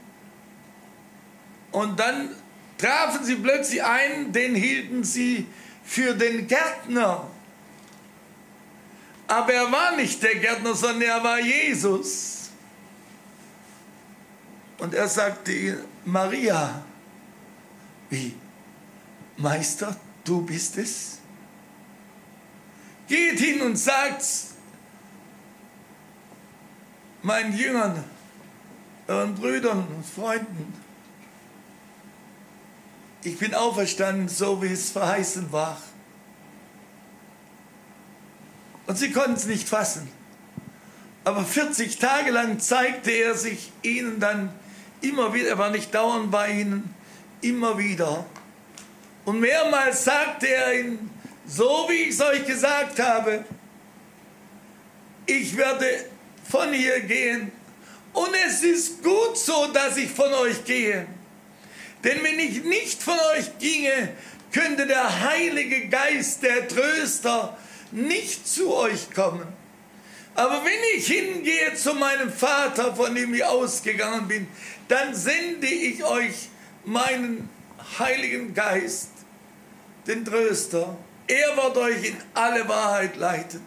Und dann trafen sie plötzlich einen, den hielten sie für den Gärtner. Aber er war nicht der Gärtner, sondern er war Jesus. Und er sagte Maria, wie, Meister, du bist es? Geht hin und sagt meinen Jüngern, euren Brüdern und Freunden, ich bin auferstanden, so wie es verheißen war. Und sie konnten es nicht fassen. Aber 40 Tage lang zeigte er sich ihnen dann immer wieder, er war nicht dauernd bei ihnen, immer wieder. Und mehrmals sagte er ihnen, so wie ich es euch gesagt habe, ich werde von hier gehen. Und es ist gut so, dass ich von euch gehe. Denn wenn ich nicht von euch ginge, könnte der Heilige Geist, der Tröster, nicht zu euch kommen. Aber wenn ich hingehe zu meinem Vater, von dem ich ausgegangen bin, dann sende ich euch meinen Heiligen Geist. den Tröster. Er wird euch in alle Wahrheit leiten.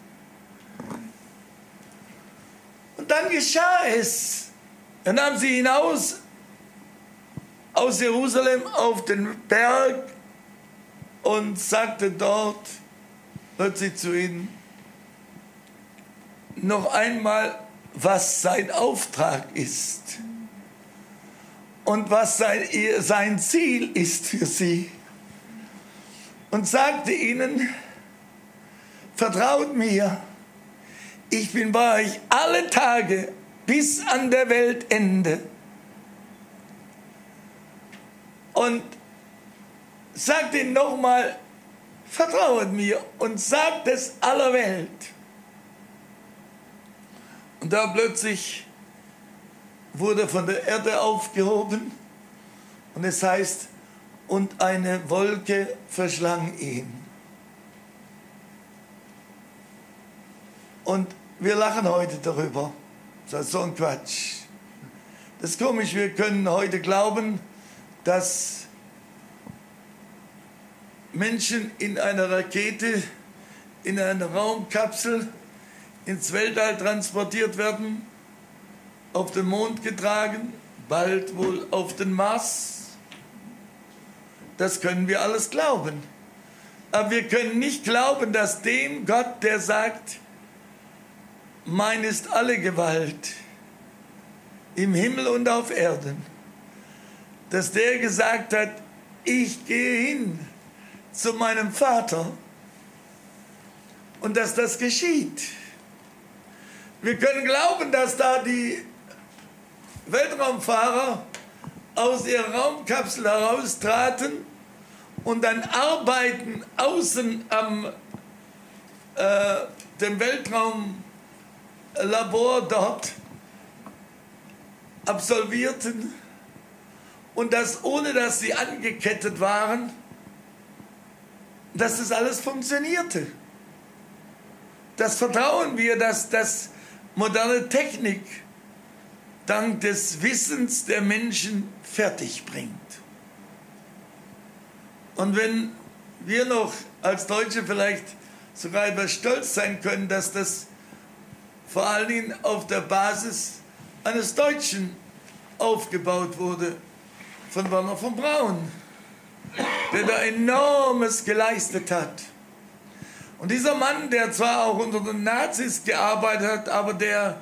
Dann geschah es. Er nahm sie hinaus aus Jerusalem auf den Berg und sagte dort, hört sie zu ihnen, noch einmal, was sein Auftrag ist und was sein, sein Ziel ist für sie. Und sagte ihnen, vertraut mir, ich bin bei euch alle Tage bis an der Weltende. Und sagt ihnen nochmal, vertrauet mir und sagt es aller Welt. Und da plötzlich wurde von der Erde aufgehoben und es heißt, und eine Wolke verschlang ihn. Und wir lachen heute darüber. Das ist so ein Quatsch. Das ist komisch, wir können heute glauben, dass Menschen in einer Rakete, in einer Raumkapsel ins Weltall transportiert werden, auf den Mond getragen, bald wohl auf den Mars. Das können wir alles glauben. Aber wir können nicht glauben, dass dem Gott, der sagt, mein ist alle Gewalt im Himmel und auf Erden, dass der gesagt hat, ich gehe hin zu meinem Vater und dass das geschieht. Wir können glauben, dass da die Weltraumfahrer aus ihrer Raumkapsel heraustraten und dann Arbeiten außen am äh, dem Weltraumlabor dort absolvierten und das ohne dass sie angekettet waren, dass das alles funktionierte. Das vertrauen wir, dass das moderne Technik dank des Wissens der Menschen fertig bringt. Und wenn wir noch als Deutsche vielleicht sogar etwas stolz sein können, dass das vor allen Dingen auf der Basis eines Deutschen aufgebaut wurde, von Werner von Braun, der da enormes geleistet hat. Und dieser Mann, der zwar auch unter den Nazis gearbeitet hat, aber der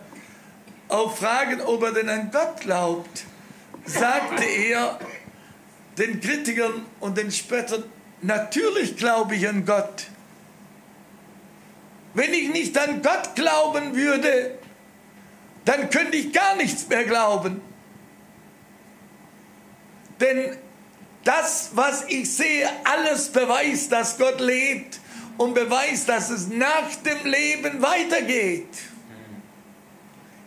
auf Fragen, ob er denn an Gott glaubt, sagte er den Kritikern und den Spöttern, natürlich glaube ich an Gott. Wenn ich nicht an Gott glauben würde, dann könnte ich gar nichts mehr glauben. Denn das, was ich sehe, alles beweist, dass Gott lebt und beweist, dass es nach dem Leben weitergeht.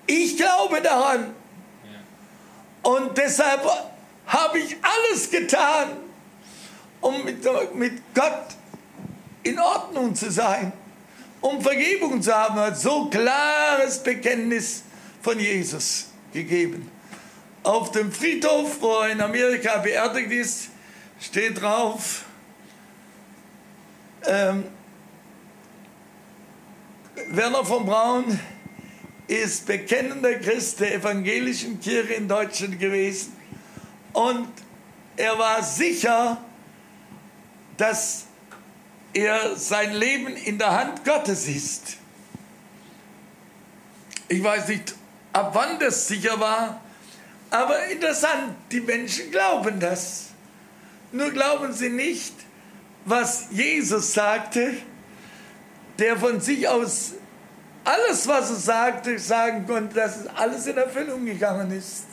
Ich glaube daran. Und deshalb habe ich alles getan, um mit, Gott in Ordnung zu sein, um Vergebung zu haben. Hat so klares Bekenntnis von Jesus gegeben. Auf dem Friedhof, wo er in Amerika beerdigt ist, steht drauf, ähm, Werner von Braun ist bekennender Christ der evangelischen Kirche in Deutschland gewesen und er war sicher, dass er sein Leben in der Hand Gottes ist. Ich weiß nicht, ab wann das sicher war, aber interessant, die Menschen glauben das. Nur glauben sie nicht, was Jesus sagte, der von sich aus alles, was er sagte, sagen konnte, dass es alles in Erfüllung gegangen ist.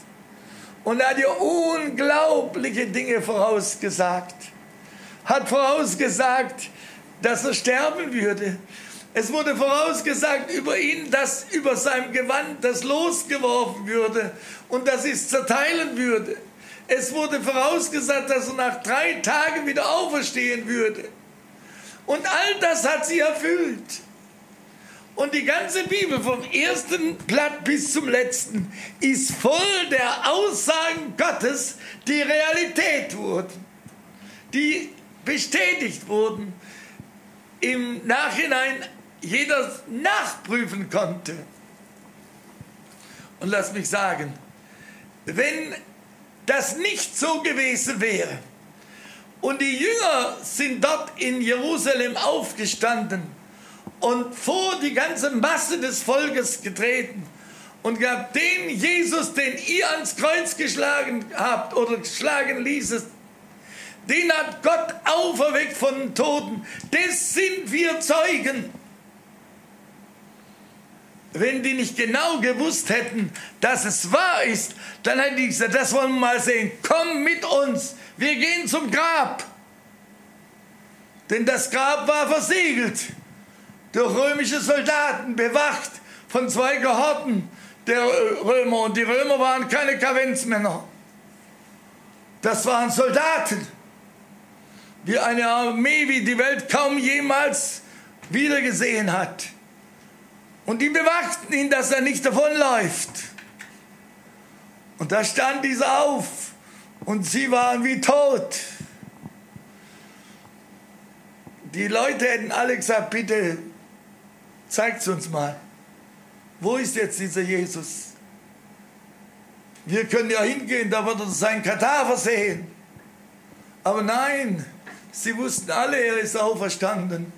Und er hat ja unglaubliche Dinge vorausgesagt. Hat vorausgesagt, dass er sterben würde. Es wurde vorausgesagt über ihn, dass über seinem Gewand das losgeworfen würde und dass es zerteilen würde. Es wurde vorausgesagt, dass er nach drei Tagen wieder auferstehen würde. Und all das hat sie erfüllt. Und die ganze Bibel vom ersten Blatt bis zum letzten ist voll der Aussagen Gottes, die Realität wurden. Die bestätigt wurden, im Nachhinein jeder nachprüfen konnte. Und lass mich sagen, wenn das nicht so gewesen wäre und die Jünger sind dort in Jerusalem aufgestanden und vor die ganze Masse des Volkes getreten und gab den Jesus, den ihr ans Kreuz geschlagen habt oder geschlagen ließest, den hat Gott auferweckt von den Toten. Das sind wir Zeugen. Wenn die nicht genau gewusst hätten, dass es wahr ist, dann hätten die gesagt, das wollen wir mal sehen. Komm mit uns, wir gehen zum Grab. Denn das Grab war versiegelt durch römische Soldaten, bewacht von zwei Gehorten der Römer. Und die Römer waren keine Kavenzmänner. Das waren Soldaten wie eine Armee, wie die Welt kaum jemals wiedergesehen hat. Und die bewachten ihn, dass er nicht davonläuft. Und da stand dieser auf und sie waren wie tot. Die Leute hätten alle gesagt, bitte zeigt uns mal, wo ist jetzt dieser Jesus? Wir können ja hingehen, da wird uns sein Kadaver sehen. Aber nein, Sie wussten alle, er ist auferstanden.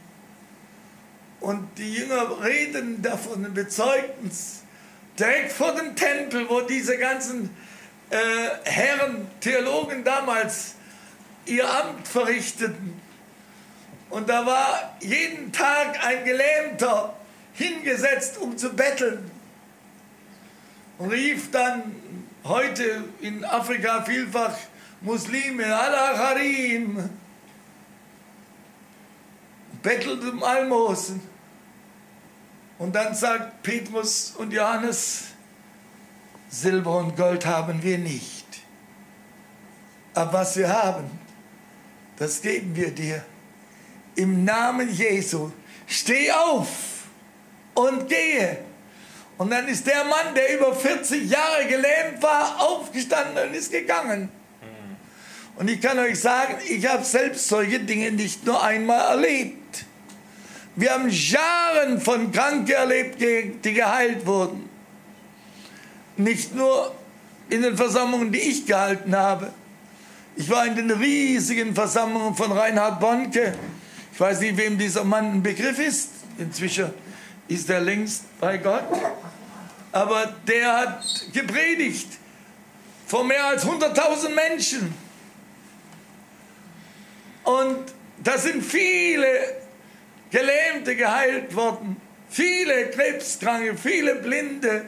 Und die Jünger reden davon und bezeugten es. Direkt vor dem Tempel, wo diese ganzen äh, Herren, Theologen damals ihr Amt verrichteten. Und da war jeden Tag ein Gelähmter hingesetzt, um zu betteln. Und rief dann heute in Afrika vielfach Muslime, Allah Bettelt um Almosen. Und dann sagt Petrus und Johannes, Silber und Gold haben wir nicht. Aber was wir haben, das geben wir dir. Im Namen Jesu, steh auf und gehe. Und dann ist der Mann, der über 40 Jahre gelähmt war, aufgestanden und ist gegangen. Und ich kann euch sagen, ich habe selbst solche Dinge nicht nur einmal erlebt. Wir haben Scharen von Kranken erlebt, die geheilt wurden. Nicht nur in den Versammlungen, die ich gehalten habe. Ich war in den riesigen Versammlungen von Reinhard Bonke. Ich weiß nicht, wem dieser Mann ein Begriff ist. Inzwischen ist er längst bei Gott. Aber der hat gepredigt vor mehr als 100.000 Menschen. Und da sind viele Gelähmte geheilt worden, viele Krebskranke, viele Blinde.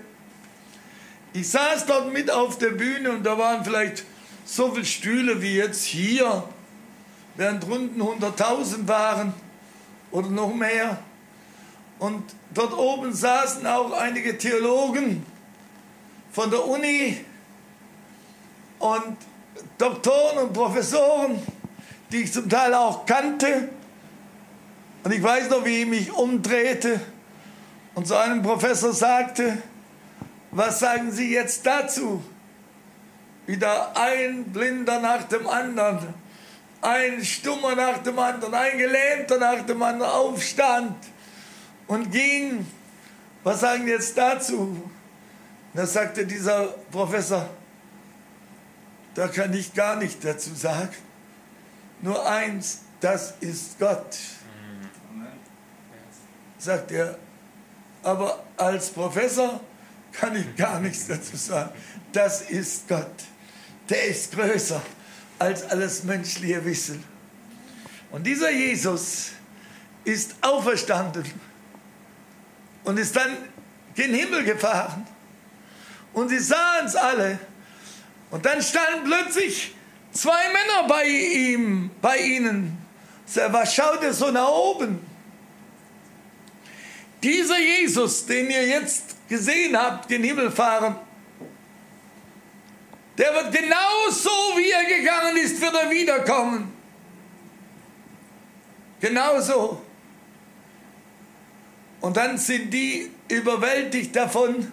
Ich saß dort mit auf der Bühne und da waren vielleicht so viele Stühle wie jetzt hier, während runden 100.000 waren oder noch mehr. Und dort oben saßen auch einige Theologen von der Uni und Doktoren und Professoren die ich zum Teil auch kannte. Und ich weiß noch, wie ich mich umdrehte und zu einem Professor sagte, was sagen Sie jetzt dazu? Wieder ein Blinder nach dem anderen, ein Stummer nach dem anderen, ein Gelähmter nach dem anderen aufstand und ging. Was sagen Sie jetzt dazu? Da sagte dieser Professor, da kann ich gar nicht dazu sagen nur eins, das ist Gott. Sagt er, aber als Professor kann ich gar nichts dazu sagen. Das ist Gott. Der ist größer als alles menschliche Wissen. Und dieser Jesus ist auferstanden und ist dann gen Himmel gefahren. Und sie sahen es alle. Und dann standen plötzlich Zwei Männer bei ihm, bei ihnen. Was schaut ihr so nach oben? Dieser Jesus, den ihr jetzt gesehen habt, den Himmel fahren, der wird genauso wie er gegangen ist, wird er wiederkommen. Genauso. Und dann sind die überwältigt davon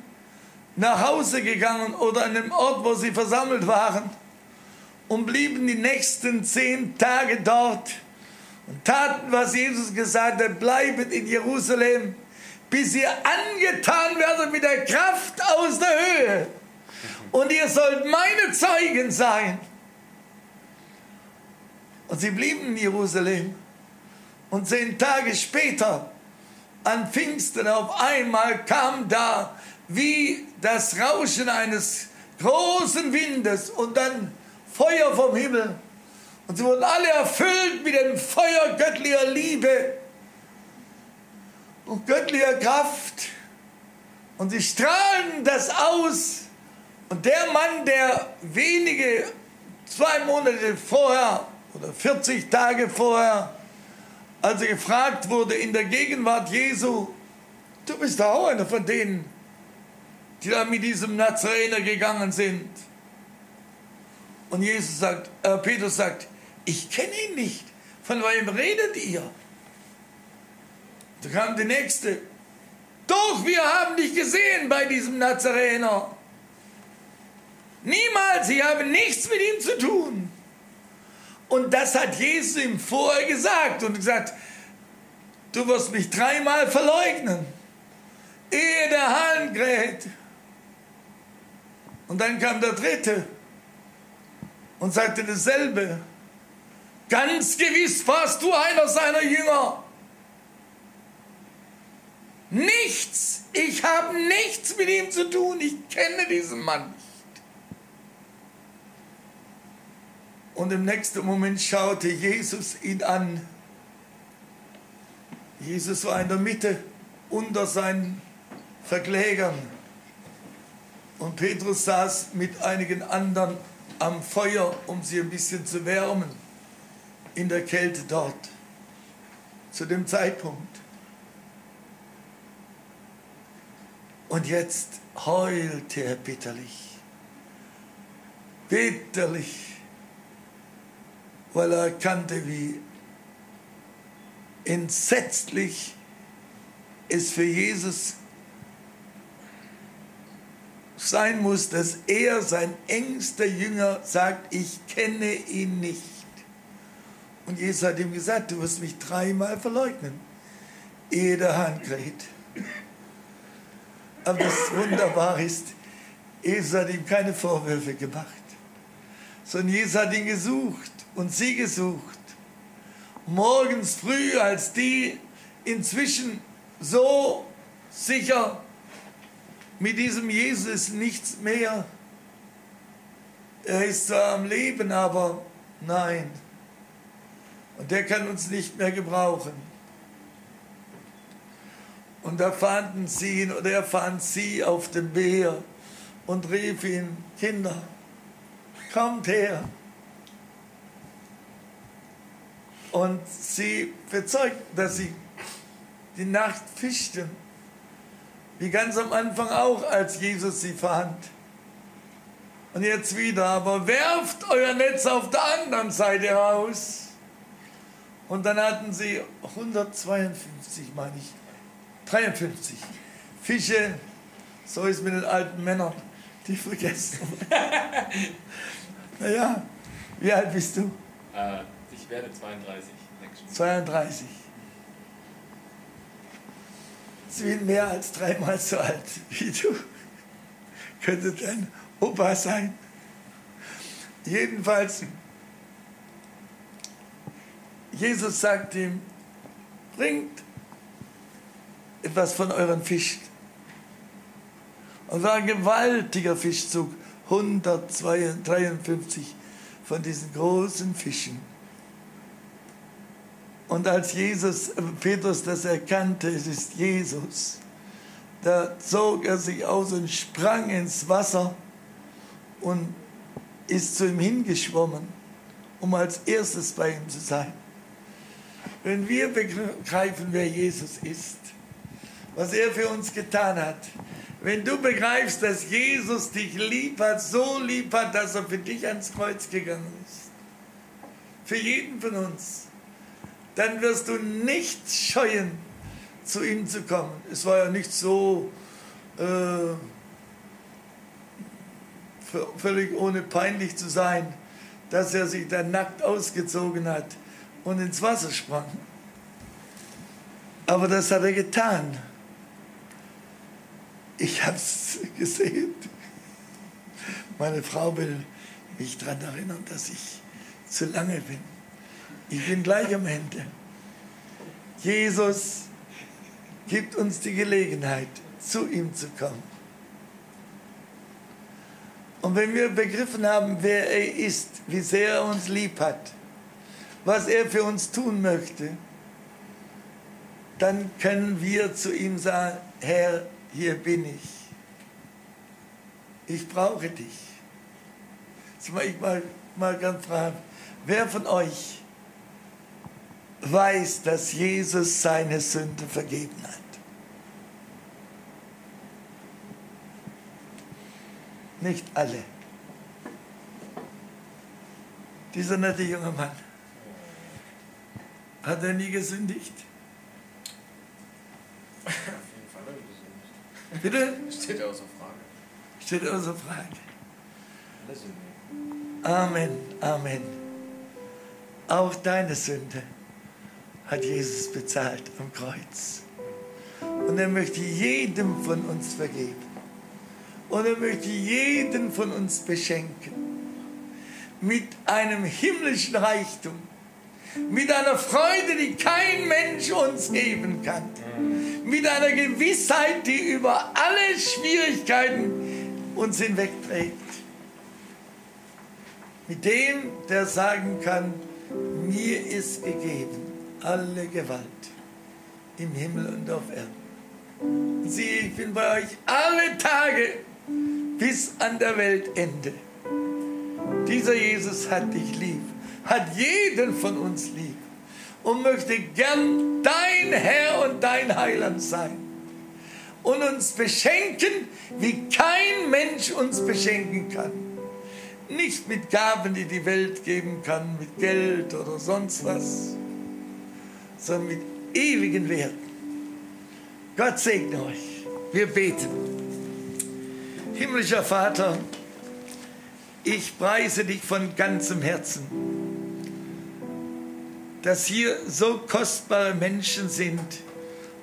nach Hause gegangen oder an dem Ort, wo sie versammelt waren und blieben die nächsten zehn Tage dort und taten, was Jesus gesagt hat, bleibet in Jerusalem, bis ihr angetan werdet mit der Kraft aus der Höhe. Und ihr sollt meine Zeugen sein. Und sie blieben in Jerusalem. Und zehn Tage später, an Pfingsten, auf einmal kam da wie das Rauschen eines großen Windes und dann Feuer vom Himmel. Und sie wurden alle erfüllt mit dem Feuer göttlicher Liebe und göttlicher Kraft. Und sie strahlen das aus. Und der Mann, der wenige, zwei Monate vorher oder 40 Tage vorher, als er gefragt wurde in der Gegenwart Jesu, du bist doch auch einer von denen, die da mit diesem Nazarener gegangen sind. Und Jesus sagt, äh, Petrus sagt, ich kenne ihn nicht. Von wem redet ihr? Da kam der nächste. Doch, wir haben dich gesehen bei diesem Nazarener. Niemals, ich habe nichts mit ihm zu tun. Und das hat Jesus ihm vorher gesagt und gesagt, du wirst mich dreimal verleugnen, ehe der Hahn kräht. Und dann kam der dritte und sagte dasselbe. Ganz gewiss warst du einer seiner Jünger. Nichts, ich habe nichts mit ihm zu tun, ich kenne diesen Mann nicht. Und im nächsten Moment schaute Jesus ihn an. Jesus war in der Mitte unter seinen Verklägern. Und Petrus saß mit einigen anderen am Feuer, um sie ein bisschen zu wärmen, in der Kälte dort, zu dem Zeitpunkt. Und jetzt heulte er bitterlich, bitterlich weil er erkannte, wie entsetzlich es für Jesus sein muss, dass er, sein engster Jünger, sagt, ich kenne ihn nicht. Und Jesus hat ihm gesagt, du wirst mich dreimal verleugnen, ehe der Hahn kräht. Aber das Wunderbare ist, Jesus hat ihm keine Vorwürfe gemacht, sondern Jesus hat ihn gesucht und sie gesucht. Morgens früh, als die inzwischen so sicher mit diesem Jesus nichts mehr. Er ist zwar am Leben, aber nein. Und der kann uns nicht mehr gebrauchen. Und da fanden sie ihn, oder er fand sie auf dem Meer und rief ihn, Kinder, kommt her. Und sie bezeugt, dass sie die Nacht fischten. Wie ganz am Anfang auch, als Jesus sie fand. Und jetzt wieder, aber werft euer Netz auf der anderen Seite aus. Und dann hatten sie 152, meine ich, 53 Fische. So ist mit den alten Männern, die vergessen. naja, wie alt bist du? Äh. Ich werde 32. 32. Sie sind mehr als dreimal so alt wie du. Könnte dein Opa sein. Jedenfalls, Jesus sagt ihm, bringt etwas von euren Fischen. Und war ein gewaltiger Fischzug, 153 von diesen großen Fischen. Und als Jesus, Petrus das erkannte, es ist Jesus, da zog er sich aus und sprang ins Wasser und ist zu ihm hingeschwommen, um als erstes bei ihm zu sein. Wenn wir begreifen, wer Jesus ist, was er für uns getan hat, wenn du begreifst, dass Jesus dich lieb hat, so lieb hat, dass er für dich ans Kreuz gegangen ist, für jeden von uns, dann wirst du nicht scheuen, zu ihm zu kommen. Es war ja nicht so äh, völlig ohne peinlich zu sein, dass er sich dann nackt ausgezogen hat und ins Wasser sprang. Aber das hat er getan. Ich habe es gesehen. Meine Frau will mich daran erinnern, dass ich zu lange bin. Ich bin gleich am Ende. Jesus gibt uns die Gelegenheit, zu ihm zu kommen. Und wenn wir begriffen haben, wer er ist, wie sehr er uns lieb hat, was er für uns tun möchte, dann können wir zu ihm sagen, Herr, hier bin ich. Ich brauche dich. Ich mal, mal ganz fragen, wer von euch weiß, dass Jesus seine Sünde vergeben hat? Nicht alle. Dieser nette junge Mann, hat er nie gesündigt? Auf jeden Fall hat er Bitte? Steht außer Frage. Steht außer Frage. Alle. Amen, Amen. Auch deine Sünde hat Jesus bezahlt am Kreuz. Und er möchte jedem von uns vergeben. Und er möchte jeden von uns beschenken. Mit einem himmlischen Reichtum. Mit einer Freude, die kein Mensch uns geben kann. Mit einer Gewissheit, die über alle Schwierigkeiten uns hinwegträgt. Mit dem, der sagen kann, mir ist gegeben alle Gewalt im Himmel und auf Erden. Und siehe, ich bin bei euch alle Tage bis an der Weltende. Dieser Jesus hat dich lieb, hat jeden von uns lieb und möchte gern dein Herr und dein Heiland sein und uns beschenken, wie kein Mensch uns beschenken kann. Nicht mit Gaben, die die Welt geben kann, mit Geld oder sonst was, sondern mit ewigen Werten. Gott segne euch. Wir beten. Himmlischer Vater, ich preise dich von ganzem Herzen, dass hier so kostbare Menschen sind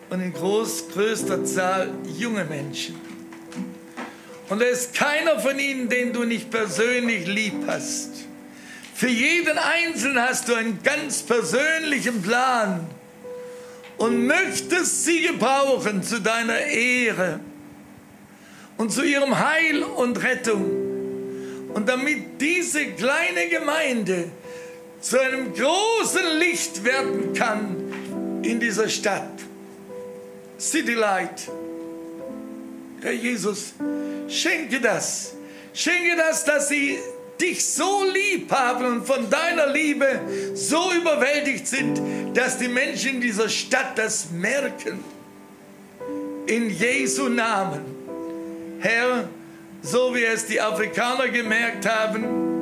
und in groß, größter Zahl junge Menschen. Und da ist keiner von ihnen, den du nicht persönlich lieb hast. Für jeden Einzelnen hast du einen ganz persönlichen Plan und möchtest sie gebrauchen zu deiner Ehre und zu ihrem Heil und Rettung. Und damit diese kleine Gemeinde zu einem großen Licht werden kann in dieser Stadt. City Light. Herr Jesus, schenke das. Schenke das, dass sie dich so lieb haben und von deiner Liebe so überwältigt sind, dass die Menschen in dieser Stadt das merken. In Jesu Namen. Herr, so wie es die Afrikaner gemerkt haben,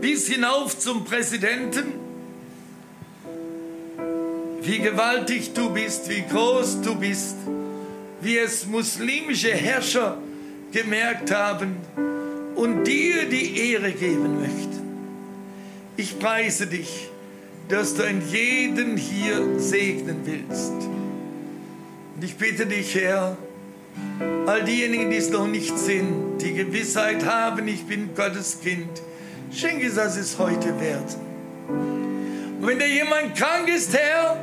bis hinauf zum Präsidenten, wie gewaltig du bist, wie groß du bist, wie es muslimische Herrscher gemerkt haben und dir die Ehre geben möchten. Ich preise dich, dass du einen jeden hier segnen willst. Und ich bitte dich, Herr, all diejenigen, die es noch nicht sind, die Gewissheit haben, ich bin Gottes Kind, schenke, dass es heute werden. Und wenn da jemand krank ist, Herr,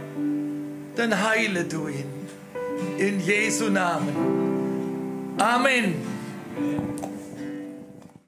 dann heile du ihn. In Jesu Namen. Amen.